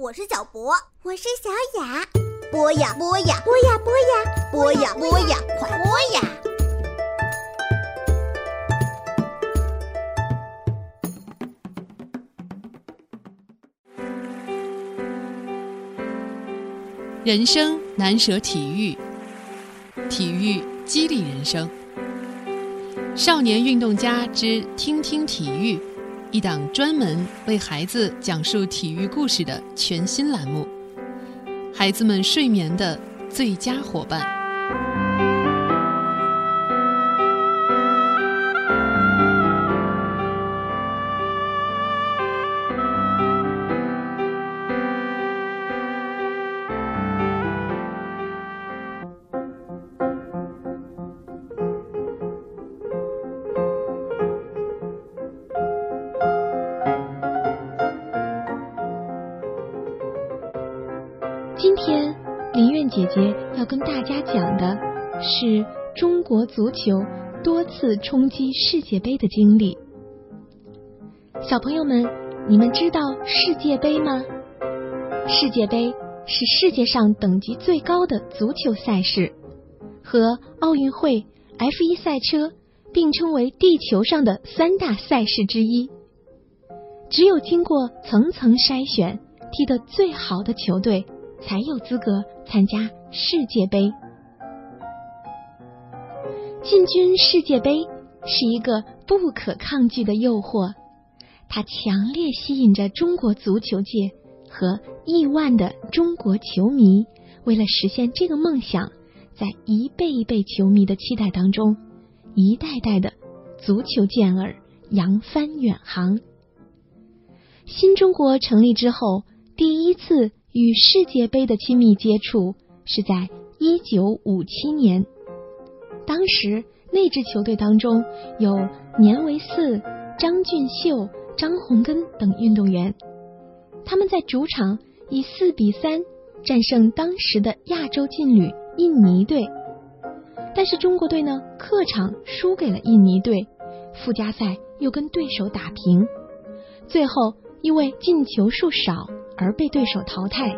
我是小博，我是小雅。播呀播呀，播呀播呀，播呀播呀，快播呀！人生难舍体育，体育激励人生。少年运动家之听听体育，一档专门为孩子讲述体育故事的全新栏目，孩子们睡眠的最佳伙伴。姐姐要跟大家讲的是中国足球多次冲击世界杯的经历。小朋友们，你们知道世界杯吗？世界杯是世界上等级最高的足球赛事，和奥运会、F1 赛车并称为地球上的三大赛事之一。只有经过层层筛选，踢得最好的球队。才有资格参加世界杯。进军世界杯是一个不可抗拒的诱惑，它强烈吸引着中国足球界和亿万的中国球迷。为了实现这个梦想，在一辈一辈球迷的期待当中，一代代的足球健儿扬帆远航。新中国成立之后，第一次。与世界杯的亲密接触是在一九五七年，当时那支球队当中有年维四、张俊秀、张洪根等运动员，他们在主场以四比三战胜当时的亚洲劲旅印尼队，但是中国队呢客场输给了印尼队，附加赛又跟对手打平，最后因为进球数少。而被对手淘汰。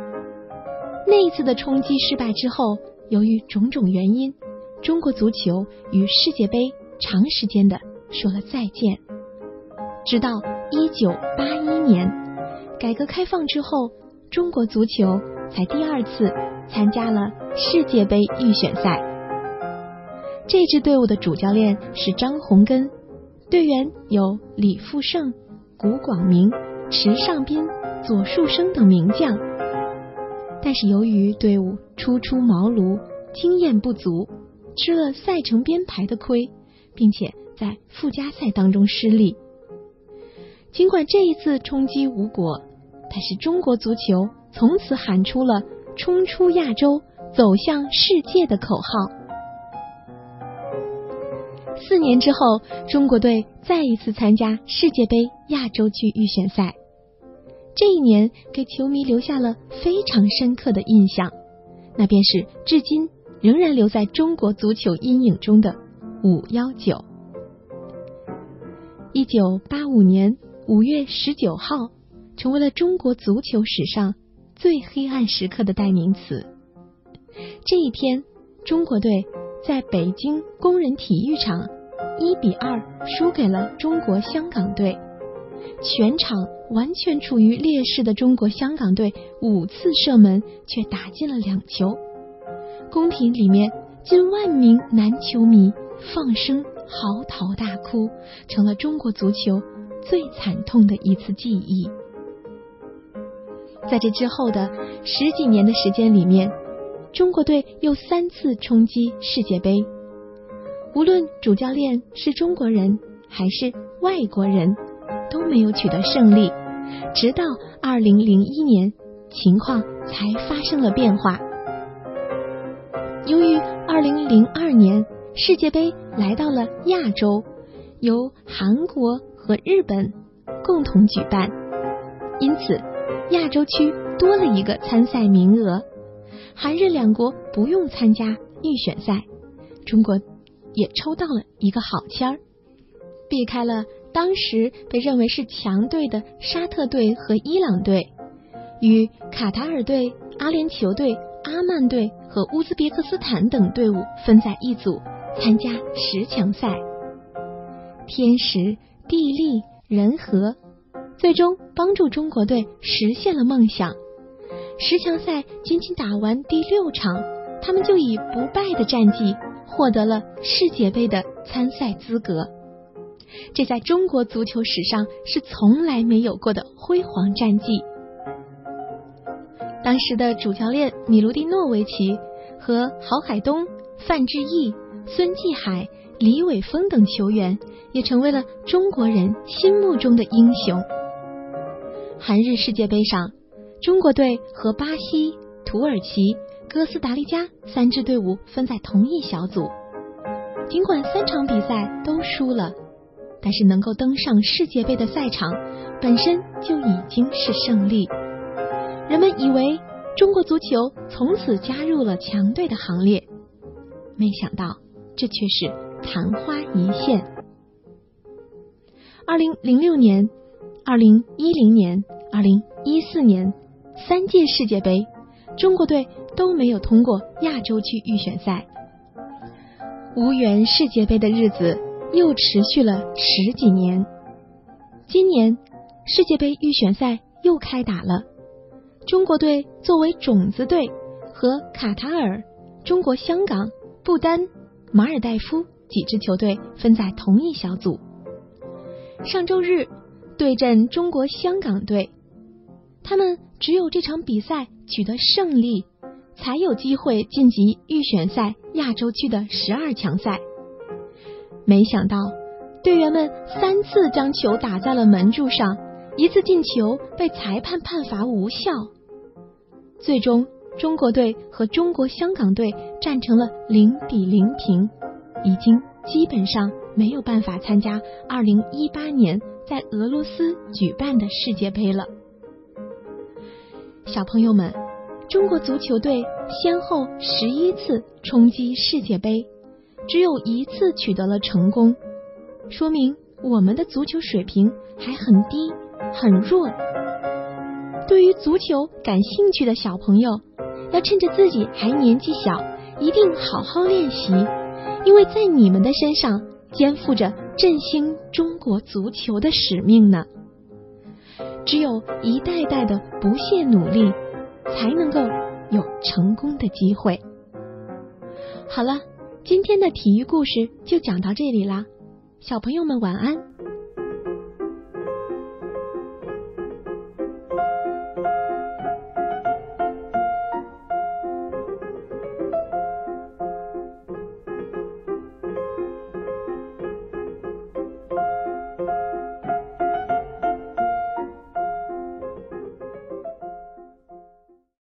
那一次的冲击失败之后，由于种种原因，中国足球与世界杯长时间的说了再见。直到一九八一年，改革开放之后，中国足球才第二次参加了世界杯预选赛。这支队伍的主教练是张洪根，队员有李富胜、古广明、池尚斌。左树生等名将，但是由于队伍初出茅庐，经验不足，吃了赛程编排的亏，并且在附加赛当中失利。尽管这一次冲击无果，但是中国足球从此喊出了“冲出亚洲，走向世界的”口号。四年之后，中国队再一次参加世界杯亚洲区预选赛。这一年给球迷留下了非常深刻的印象，那便是至今仍然留在中国足球阴影中的五幺九。一九八五年五月十九号，成为了中国足球史上最黑暗时刻的代名词。这一天，中国队在北京工人体育场一比二输给了中国香港队。全场完全处于劣势的中国香港队五次射门却打进了两球，宫廷里面近万名男球迷放声嚎啕大哭，成了中国足球最惨痛的一次记忆。在这之后的十几年的时间里面，中国队又三次冲击世界杯，无论主教练是中国人还是外国人。都没有取得胜利，直到二零零一年，情况才发生了变化。由于二零零二年世界杯来到了亚洲，由韩国和日本共同举办，因此亚洲区多了一个参赛名额，韩日两国不用参加预选赛，中国也抽到了一个好签儿，避开了。当时被认为是强队的沙特队和伊朗队，与卡塔尔队、阿联酋队、阿曼队和乌兹别克斯坦等队伍分在一组，参加十强赛。天时、地利、人和，最终帮助中国队实现了梦想。十强赛仅仅打完第六场，他们就以不败的战绩获得了世界杯的参赛资格。这在中国足球史上是从来没有过的辉煌战绩。当时的主教练米卢蒂诺维奇和郝海东、范志毅、孙继海、李玮峰等球员也成为了中国人心目中的英雄。韩日世界杯上，中国队和巴西、土耳其、哥斯达黎加三支队伍分在同一小组。尽管三场比赛都输了，但是能够登上世界杯的赛场本身就已经是胜利。人们以为中国足球从此加入了强队的行列，没想到这却是昙花一现。二零零六年、二零一零年、二零一四年三届世界杯，中国队都没有通过亚洲区预选赛。无缘世界杯的日子又持续了十几年。今年世界杯预选赛又开打了。中国队作为种子队，和卡塔尔、中国香港、不丹、马尔代夫几支球队分在同一小组。上周日对阵中国香港队，他们只有这场比赛取得胜利，才有机会晋级预选赛亚洲区的十二强赛。没想到队员们三次将球打在了门柱上。一次进球被裁判判罚无效，最终中国队和中国香港队战成了零比零平，已经基本上没有办法参加二零一八年在俄罗斯举办的世界杯了。小朋友们，中国足球队先后十一次冲击世界杯，只有一次取得了成功，说明我们的足球水平还很低。很弱。对于足球感兴趣的小朋友，要趁着自己还年纪小，一定好好练习，因为在你们的身上肩负着振兴中国足球的使命呢。只有一代代的不懈努力，才能够有成功的机会。好了，今天的体育故事就讲到这里啦，小朋友们晚安。